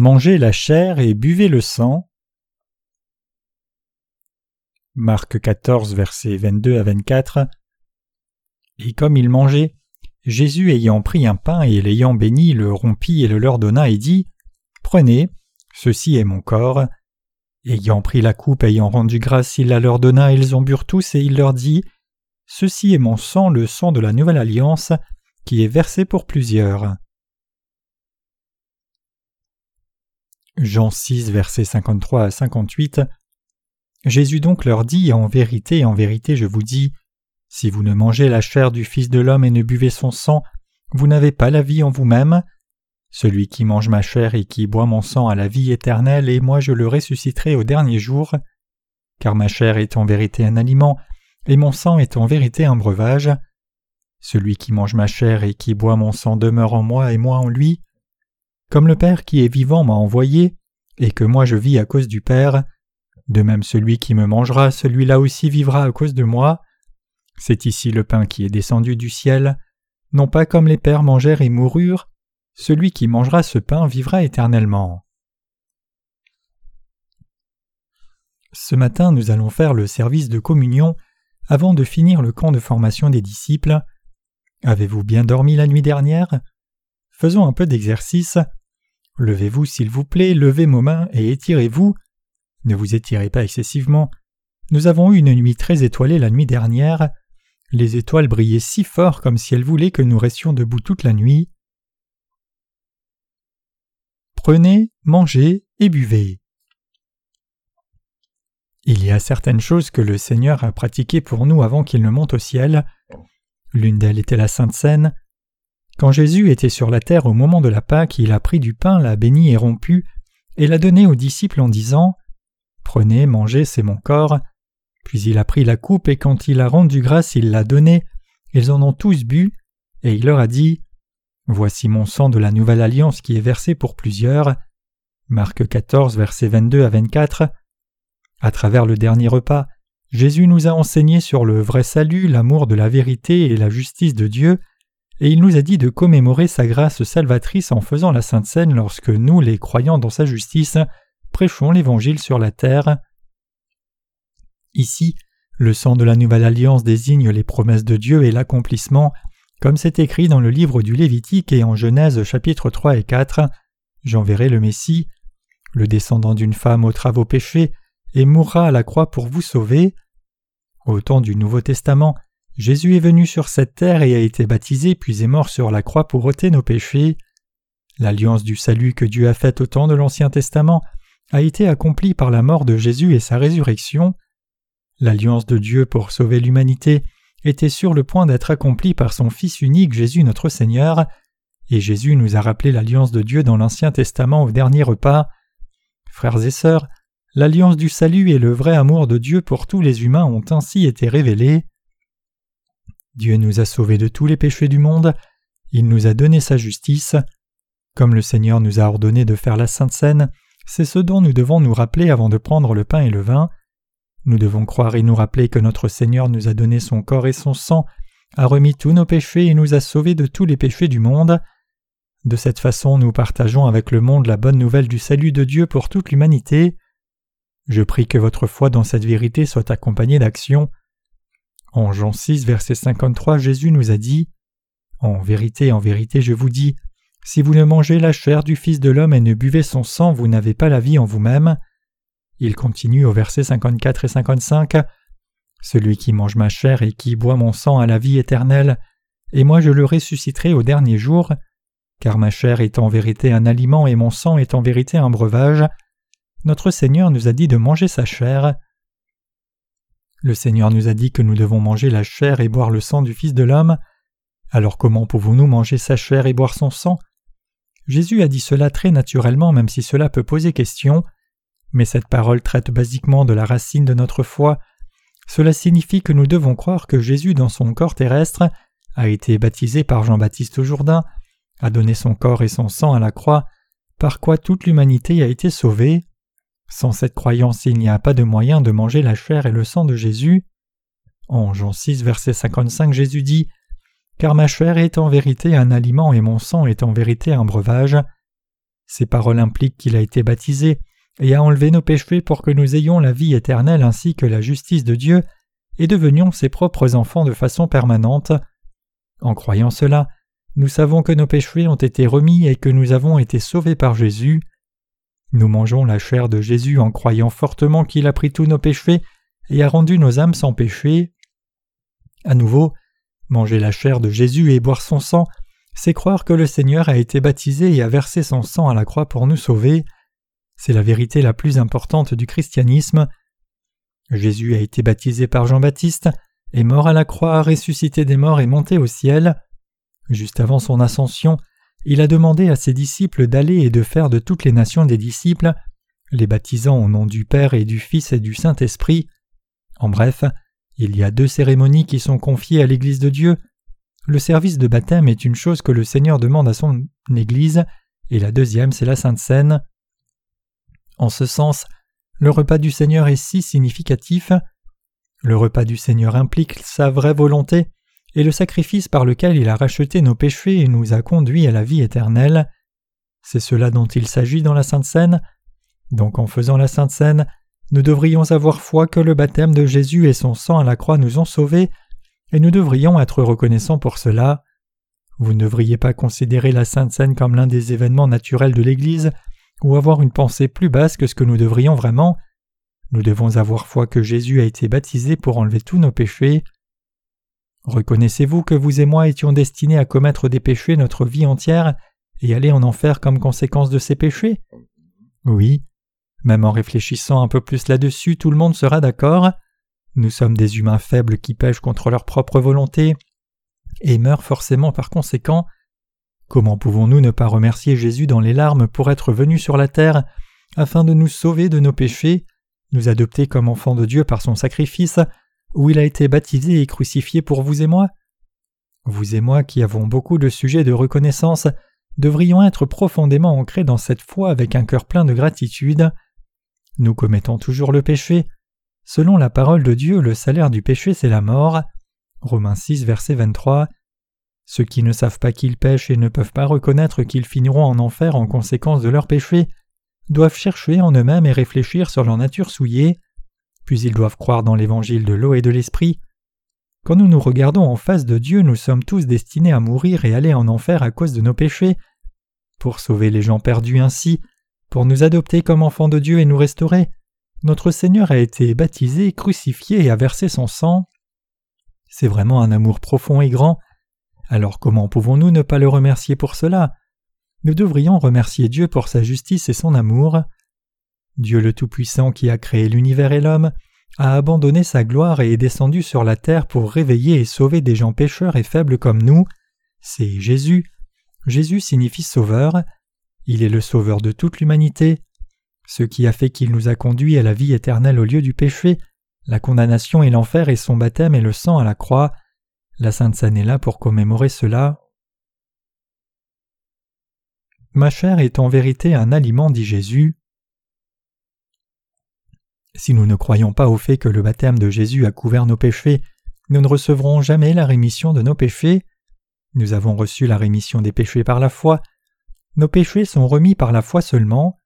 Mangez la chair et buvez le sang. Marc 14, versets 22 à 24. Et comme ils mangeaient, Jésus ayant pris un pain et l'ayant béni, le rompit et le leur donna et dit Prenez, ceci est mon corps. Ayant pris la coupe, ayant rendu grâce, il la leur donna, ils en burent tous, et il leur dit Ceci est mon sang, le sang de la nouvelle alliance, qui est versé pour plusieurs. Jean 6, versets 53 à 58. Jésus donc leur dit En vérité, en vérité, je vous dis, si vous ne mangez la chair du Fils de l'homme et ne buvez son sang, vous n'avez pas la vie en vous-même. Celui qui mange ma chair et qui boit mon sang a la vie éternelle, et moi je le ressusciterai au dernier jour. Car ma chair est en vérité un aliment, et mon sang est en vérité un breuvage. Celui qui mange ma chair et qui boit mon sang demeure en moi et moi en lui. Comme le Père qui est vivant m'a envoyé, et que moi je vis à cause du Père, de même celui qui me mangera, celui-là aussi vivra à cause de moi. C'est ici le pain qui est descendu du ciel, non pas comme les pères mangèrent et moururent, celui qui mangera ce pain vivra éternellement. Ce matin nous allons faire le service de communion avant de finir le camp de formation des disciples. Avez-vous bien dormi la nuit dernière? Faisons un peu d'exercice. Levez-vous s'il vous plaît, levez vos mains et étirez-vous. Ne vous étirez pas excessivement. Nous avons eu une nuit très étoilée la nuit dernière. Les étoiles brillaient si fort comme si elles voulaient que nous restions debout toute la nuit. Prenez, mangez et buvez. Il y a certaines choses que le Seigneur a pratiquées pour nous avant qu'il ne monte au ciel. L'une d'elles était la Sainte Seine. Quand Jésus était sur la terre au moment de la Pâque, il a pris du pain, l'a béni et rompu, et l'a donné aux disciples en disant Prenez, mangez, c'est mon corps. Puis il a pris la coupe, et quand il a rendu grâce, il l'a donnée. Ils en ont tous bu, et il leur a dit Voici mon sang de la nouvelle alliance qui est versé pour plusieurs. Marc 14, versets 22 à 24. À travers le dernier repas, Jésus nous a enseigné sur le vrai salut, l'amour de la vérité et la justice de Dieu, et il nous a dit de commémorer sa grâce salvatrice en faisant la Sainte Seine lorsque nous, les croyants dans sa justice, prêchons l'Évangile sur la terre. Ici, le sang de la nouvelle alliance désigne les promesses de Dieu et l'accomplissement, comme c'est écrit dans le livre du Lévitique et en Genèse chapitre 3 et 4. J'enverrai le Messie, le descendant d'une femme aux travaux péchés, et mourra à la croix pour vous sauver. Au temps du Nouveau Testament, Jésus est venu sur cette terre et a été baptisé puis est mort sur la croix pour ôter nos péchés. L'alliance du salut que Dieu a faite au temps de l'Ancien Testament a été accomplie par la mort de Jésus et sa résurrection. L'alliance de Dieu pour sauver l'humanité était sur le point d'être accomplie par son Fils unique Jésus notre Seigneur, et Jésus nous a rappelé l'alliance de Dieu dans l'Ancien Testament au dernier repas. Frères et sœurs, l'alliance du salut et le vrai amour de Dieu pour tous les humains ont ainsi été révélés. Dieu nous a sauvés de tous les péchés du monde, il nous a donné sa justice. Comme le Seigneur nous a ordonné de faire la Sainte Seine, c'est ce dont nous devons nous rappeler avant de prendre le pain et le vin. Nous devons croire et nous rappeler que notre Seigneur nous a donné son corps et son sang, a remis tous nos péchés et nous a sauvés de tous les péchés du monde. De cette façon, nous partageons avec le monde la bonne nouvelle du salut de Dieu pour toute l'humanité. Je prie que votre foi dans cette vérité soit accompagnée d'action. En Jean 6, verset 53, Jésus nous a dit En vérité, en vérité, je vous dis, si vous ne mangez la chair du Fils de l'homme et ne buvez son sang, vous n'avez pas la vie en vous-même. Il continue au verset 54 et 55 Celui qui mange ma chair et qui boit mon sang a la vie éternelle, et moi je le ressusciterai au dernier jour, car ma chair est en vérité un aliment et mon sang est en vérité un breuvage. Notre Seigneur nous a dit de manger sa chair. Le Seigneur nous a dit que nous devons manger la chair et boire le sang du Fils de l'homme. Alors comment pouvons-nous manger sa chair et boire son sang? Jésus a dit cela très naturellement même si cela peut poser question, mais cette parole traite basiquement de la racine de notre foi. Cela signifie que nous devons croire que Jésus dans son corps terrestre a été baptisé par Jean-Baptiste au Jourdain, a donné son corps et son sang à la croix, par quoi toute l'humanité a été sauvée. Sans cette croyance, il n'y a pas de moyen de manger la chair et le sang de Jésus. En Jean 6, verset 55, Jésus dit Car ma chair est en vérité un aliment et mon sang est en vérité un breuvage. Ces paroles impliquent qu'il a été baptisé et a enlevé nos péchés pour que nous ayons la vie éternelle ainsi que la justice de Dieu et devenions ses propres enfants de façon permanente. En croyant cela, nous savons que nos péchés ont été remis et que nous avons été sauvés par Jésus. Nous mangeons la chair de Jésus en croyant fortement qu'il a pris tous nos péchés et a rendu nos âmes sans péché. À nouveau, manger la chair de Jésus et boire son sang, c'est croire que le Seigneur a été baptisé et a versé son sang à la croix pour nous sauver. C'est la vérité la plus importante du christianisme. Jésus a été baptisé par Jean-Baptiste, est mort à la croix, ressuscité des morts et monté au ciel. Juste avant son ascension, il a demandé à ses disciples d'aller et de faire de toutes les nations des disciples, les baptisant au nom du Père et du Fils et du Saint-Esprit. En bref, il y a deux cérémonies qui sont confiées à l'Église de Dieu. Le service de baptême est une chose que le Seigneur demande à son Église, et la deuxième c'est la Sainte Seine. En ce sens, le repas du Seigneur est si significatif. Le repas du Seigneur implique sa vraie volonté et le sacrifice par lequel il a racheté nos péchés et nous a conduits à la vie éternelle. C'est cela dont il s'agit dans la Sainte Seine. Donc en faisant la Sainte Seine, nous devrions avoir foi que le baptême de Jésus et son sang à la croix nous ont sauvés, et nous devrions être reconnaissants pour cela. Vous ne devriez pas considérer la Sainte Seine comme l'un des événements naturels de l'Église, ou avoir une pensée plus basse que ce que nous devrions vraiment. Nous devons avoir foi que Jésus a été baptisé pour enlever tous nos péchés. Reconnaissez-vous que vous et moi étions destinés à commettre des péchés notre vie entière et aller en enfer comme conséquence de ces péchés? Oui. Même en réfléchissant un peu plus là-dessus, tout le monde sera d'accord. Nous sommes des humains faibles qui pêchent contre leur propre volonté et meurent forcément par conséquent. Comment pouvons-nous ne pas remercier Jésus dans les larmes pour être venu sur la terre afin de nous sauver de nos péchés, nous adopter comme enfants de Dieu par son sacrifice, où il a été baptisé et crucifié pour vous et moi Vous et moi qui avons beaucoup de sujets de reconnaissance, devrions être profondément ancrés dans cette foi avec un cœur plein de gratitude. Nous commettons toujours le péché. Selon la parole de Dieu, le salaire du péché, c'est la mort. Romains 6, verset 23. Ceux qui ne savent pas qu'ils pêchent et ne peuvent pas reconnaître qu'ils finiront en enfer en conséquence de leur péché, doivent chercher en eux-mêmes et réfléchir sur leur nature souillée, puis ils doivent croire dans l'évangile de l'eau et de l'esprit. Quand nous nous regardons en face de Dieu, nous sommes tous destinés à mourir et aller en enfer à cause de nos péchés. Pour sauver les gens perdus ainsi, pour nous adopter comme enfants de Dieu et nous restaurer, notre Seigneur a été baptisé, crucifié et a versé son sang. C'est vraiment un amour profond et grand. Alors comment pouvons-nous ne pas le remercier pour cela? Nous devrions remercier Dieu pour sa justice et son amour. Dieu le Tout-Puissant qui a créé l'univers et l'homme a abandonné sa gloire et est descendu sur la terre pour réveiller et sauver des gens pécheurs et faibles comme nous. C'est Jésus. Jésus signifie sauveur. Il est le sauveur de toute l'humanité. Ce qui a fait qu'il nous a conduits à la vie éternelle au lieu du péché, la condamnation et l'enfer et son baptême et le sang à la croix. La Sainte Seine est là pour commémorer cela. Ma chair est en vérité un aliment, dit Jésus. Si nous ne croyons pas au fait que le baptême de Jésus a couvert nos péchés, nous ne recevrons jamais la rémission de nos péchés. Nous avons reçu la rémission des péchés par la foi, nos péchés sont remis par la foi seulement.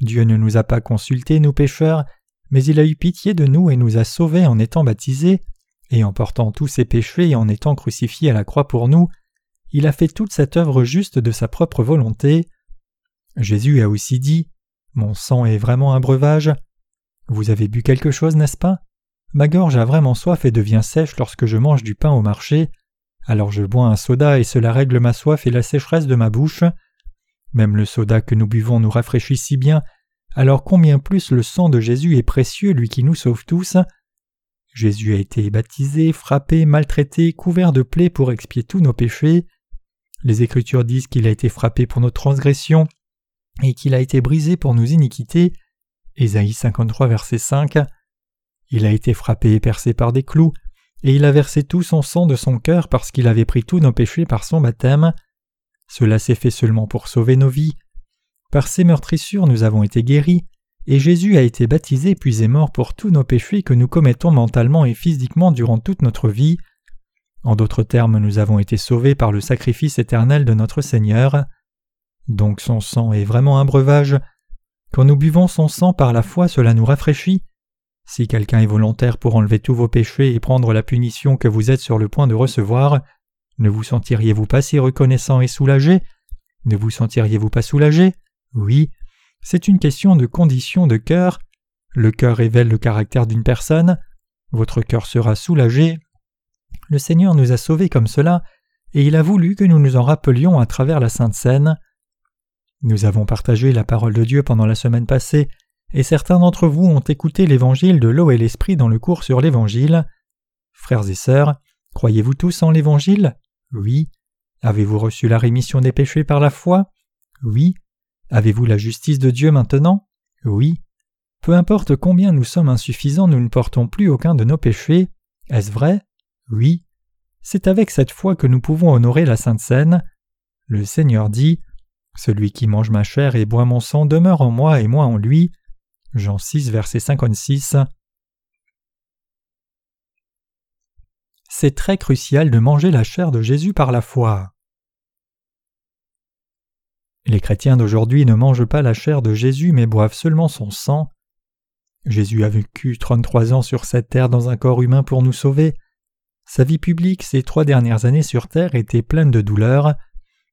Dieu ne nous a pas consultés, nous pécheurs, mais il a eu pitié de nous et nous a sauvés en étant baptisés, et en portant tous ses péchés et en étant crucifié à la croix pour nous, il a fait toute cette œuvre juste de sa propre volonté. Jésus a aussi dit Mon sang est vraiment un breuvage. Vous avez bu quelque chose, n'est-ce pas? Ma gorge a vraiment soif et devient sèche lorsque je mange du pain au marché. Alors je bois un soda et cela règle ma soif et la sécheresse de ma bouche. Même le soda que nous buvons nous rafraîchit si bien, alors combien plus le sang de Jésus est précieux, lui qui nous sauve tous? Jésus a été baptisé, frappé, maltraité, couvert de plaies pour expier tous nos péchés. Les Écritures disent qu'il a été frappé pour nos transgressions et qu'il a été brisé pour nos iniquités. Ésaïe 53, verset 5. Il a été frappé et percé par des clous, et il a versé tout son sang de son cœur parce qu'il avait pris tous nos péchés par son baptême. Cela s'est fait seulement pour sauver nos vies. Par ces meurtrissures nous avons été guéris, et Jésus a été baptisé puis est mort pour tous nos péchés que nous commettons mentalement et physiquement durant toute notre vie. En d'autres termes, nous avons été sauvés par le sacrifice éternel de notre Seigneur. Donc son sang est vraiment un breuvage. Quand nous buvons son sang par la foi, cela nous rafraîchit. Si quelqu'un est volontaire pour enlever tous vos péchés et prendre la punition que vous êtes sur le point de recevoir, ne vous sentiriez-vous pas si reconnaissant et soulagé? Ne vous sentiriez-vous pas soulagé? Oui. C'est une question de condition de cœur. Le cœur révèle le caractère d'une personne. Votre cœur sera soulagé. Le Seigneur nous a sauvés comme cela, et il a voulu que nous nous en rappelions à travers la Sainte Seine. Nous avons partagé la parole de Dieu pendant la semaine passée, et certains d'entre vous ont écouté l'évangile de l'eau et l'esprit dans le cours sur l'évangile. Frères et sœurs, croyez-vous tous en l'évangile? Oui. Avez-vous reçu la rémission des péchés par la foi? Oui. Avez-vous la justice de Dieu maintenant? Oui. Peu importe combien nous sommes insuffisants, nous ne portons plus aucun de nos péchés. Est-ce vrai? Oui. C'est avec cette foi que nous pouvons honorer la Sainte Seine. Le Seigneur dit Celui qui mange ma chair et boit mon sang demeure en moi et moi en lui. Jean 6, verset 56. C'est très crucial de manger la chair de Jésus par la foi. Les chrétiens d'aujourd'hui ne mangent pas la chair de Jésus mais boivent seulement son sang. Jésus a vécu trente-trois ans sur cette terre dans un corps humain pour nous sauver. Sa vie publique ces trois dernières années sur terre était pleine de douleurs.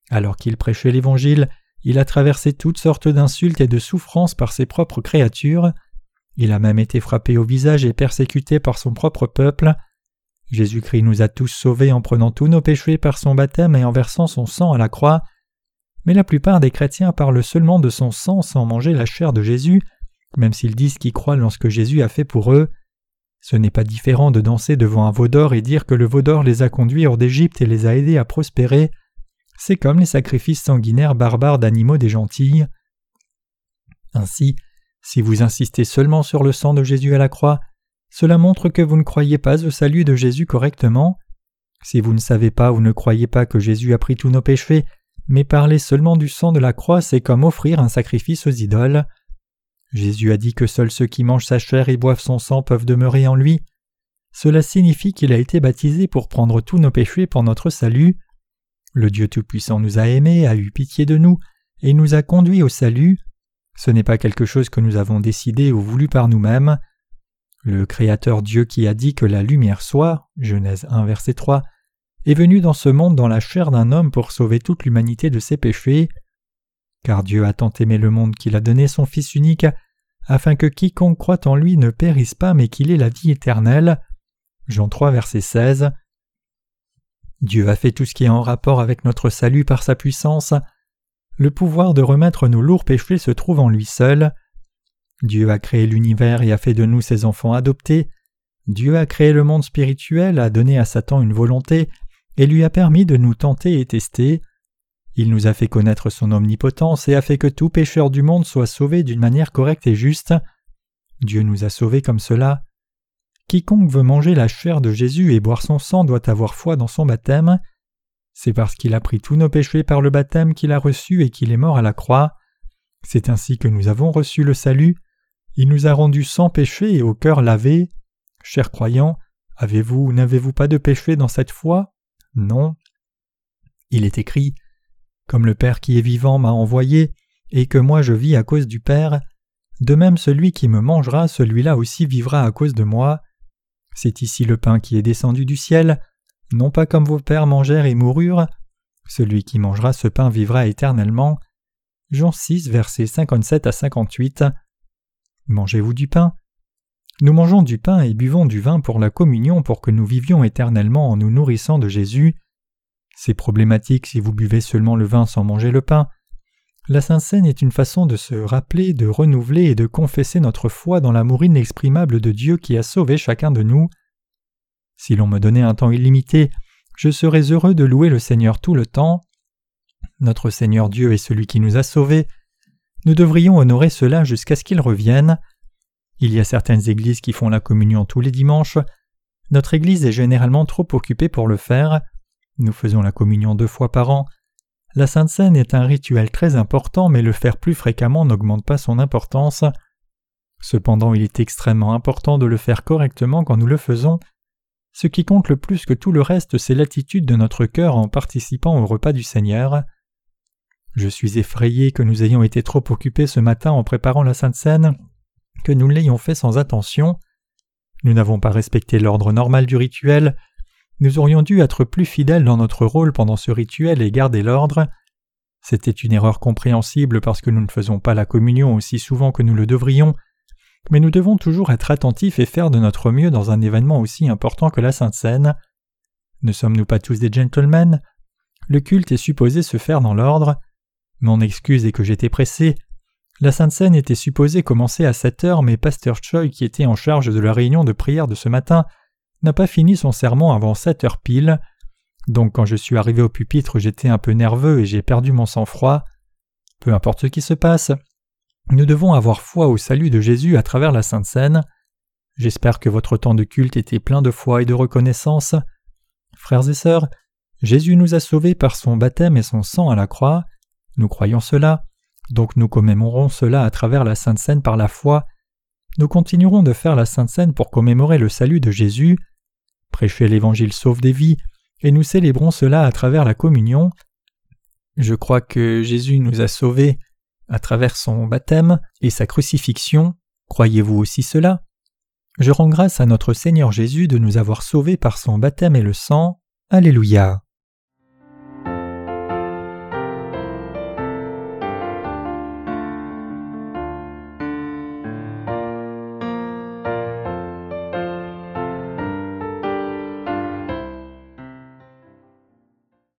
Alors qu'il prêchait l'Évangile, il a traversé toutes sortes d'insultes et de souffrances par ses propres créatures. Il a même été frappé au visage et persécuté par son propre peuple. Jésus-Christ nous a tous sauvés en prenant tous nos péchés par son baptême et en versant son sang à la croix. Mais la plupart des chrétiens parlent seulement de son sang sans manger la chair de Jésus, même s'ils disent qu'ils croient dans ce que Jésus a fait pour eux. Ce n'est pas différent de danser devant un veau d'or et dire que le veau d'or les a conduits hors d'Égypte et les a aidés à prospérer. C'est comme les sacrifices sanguinaires barbares d'animaux des gentilles. Ainsi, si vous insistez seulement sur le sang de Jésus à la croix, cela montre que vous ne croyez pas au salut de Jésus correctement. Si vous ne savez pas ou ne croyez pas que Jésus a pris tous nos péchés, mais parlez seulement du sang de la croix, c'est comme offrir un sacrifice aux idoles. Jésus a dit que seuls ceux qui mangent sa chair et boivent son sang peuvent demeurer en lui. Cela signifie qu'il a été baptisé pour prendre tous nos péchés pour notre salut. Le Dieu Tout-Puissant nous a aimés, a eu pitié de nous, et nous a conduits au salut. Ce n'est pas quelque chose que nous avons décidé ou voulu par nous-mêmes. Le Créateur Dieu qui a dit que la lumière soit, Genèse 1 verset 3, est venu dans ce monde dans la chair d'un homme pour sauver toute l'humanité de ses péchés. Car Dieu a tant aimé le monde qu'il a donné son Fils unique, afin que quiconque croit en lui ne périsse pas mais qu'il ait la vie éternelle. Jean 3 verset 16. Dieu a fait tout ce qui est en rapport avec notre salut par sa puissance. Le pouvoir de remettre nos lourds péchés se trouve en lui seul. Dieu a créé l'univers et a fait de nous ses enfants adoptés. Dieu a créé le monde spirituel, a donné à Satan une volonté, et lui a permis de nous tenter et tester. Il nous a fait connaître son omnipotence et a fait que tout pécheur du monde soit sauvé d'une manière correcte et juste. Dieu nous a sauvés comme cela. Quiconque veut manger la chair de Jésus et boire son sang doit avoir foi dans son baptême. C'est parce qu'il a pris tous nos péchés par le baptême qu'il a reçu et qu'il est mort à la croix. C'est ainsi que nous avons reçu le salut. Il nous a rendus sans péché et au cœur lavé. Chers croyants, avez-vous ou n'avez-vous pas de péché dans cette foi? Non. Il est écrit comme le Père qui est vivant m'a envoyé, et que moi je vis à cause du Père, de même celui qui me mangera, celui-là aussi vivra à cause de moi. C'est ici le pain qui est descendu du ciel, non pas comme vos pères mangèrent et moururent. Celui qui mangera ce pain vivra éternellement. Jean 6, versets 57 à 58. Mangez-vous du pain? Nous mangeons du pain et buvons du vin pour la communion pour que nous vivions éternellement en nous nourrissant de Jésus. C'est problématique si vous buvez seulement le vin sans manger le pain. La Sainte Seine est une façon de se rappeler, de renouveler et de confesser notre foi dans l'amour inexprimable de Dieu qui a sauvé chacun de nous. Si l'on me donnait un temps illimité, je serais heureux de louer le Seigneur tout le temps. Notre Seigneur Dieu est celui qui nous a sauvés. Nous devrions honorer cela jusqu'à ce qu'il revienne. Il y a certaines églises qui font la communion tous les dimanches. Notre Église est généralement trop occupée pour le faire. Nous faisons la communion deux fois par an. La Sainte Seine est un rituel très important, mais le faire plus fréquemment n'augmente pas son importance. Cependant, il est extrêmement important de le faire correctement quand nous le faisons. Ce qui compte le plus que tout le reste, c'est l'attitude de notre cœur en participant au repas du Seigneur. Je suis effrayé que nous ayons été trop occupés ce matin en préparant la Sainte Seine, que nous l'ayons fait sans attention. Nous n'avons pas respecté l'ordre normal du rituel. Nous aurions dû être plus fidèles dans notre rôle pendant ce rituel et garder l'ordre. C'était une erreur compréhensible parce que nous ne faisons pas la communion aussi souvent que nous le devrions, mais nous devons toujours être attentifs et faire de notre mieux dans un événement aussi important que la Sainte Seine. Ne sommes-nous pas tous des gentlemen? Le culte est supposé se faire dans l'ordre. Mon excuse est que j'étais pressé. La Sainte Seine était supposée commencer à 7 heures, mais Pasteur Choi, qui était en charge de la réunion de prière de ce matin, n'a pas fini son sermon avant sept heures pile. Donc quand je suis arrivé au pupitre, j'étais un peu nerveux et j'ai perdu mon sang-froid. Peu importe ce qui se passe, nous devons avoir foi au salut de Jésus à travers la Sainte Seine. J'espère que votre temps de culte était plein de foi et de reconnaissance. Frères et sœurs, Jésus nous a sauvés par son baptême et son sang à la croix. Nous croyons cela, donc nous commémorons cela à travers la Sainte Seine par la foi. Nous continuerons de faire la Sainte Seine pour commémorer le salut de Jésus. Prêcher l'Évangile sauve des vies, et nous célébrons cela à travers la communion. Je crois que Jésus nous a sauvés à travers son baptême et sa crucifixion. Croyez-vous aussi cela? Je rends grâce à notre Seigneur Jésus de nous avoir sauvés par son baptême et le sang. Alléluia.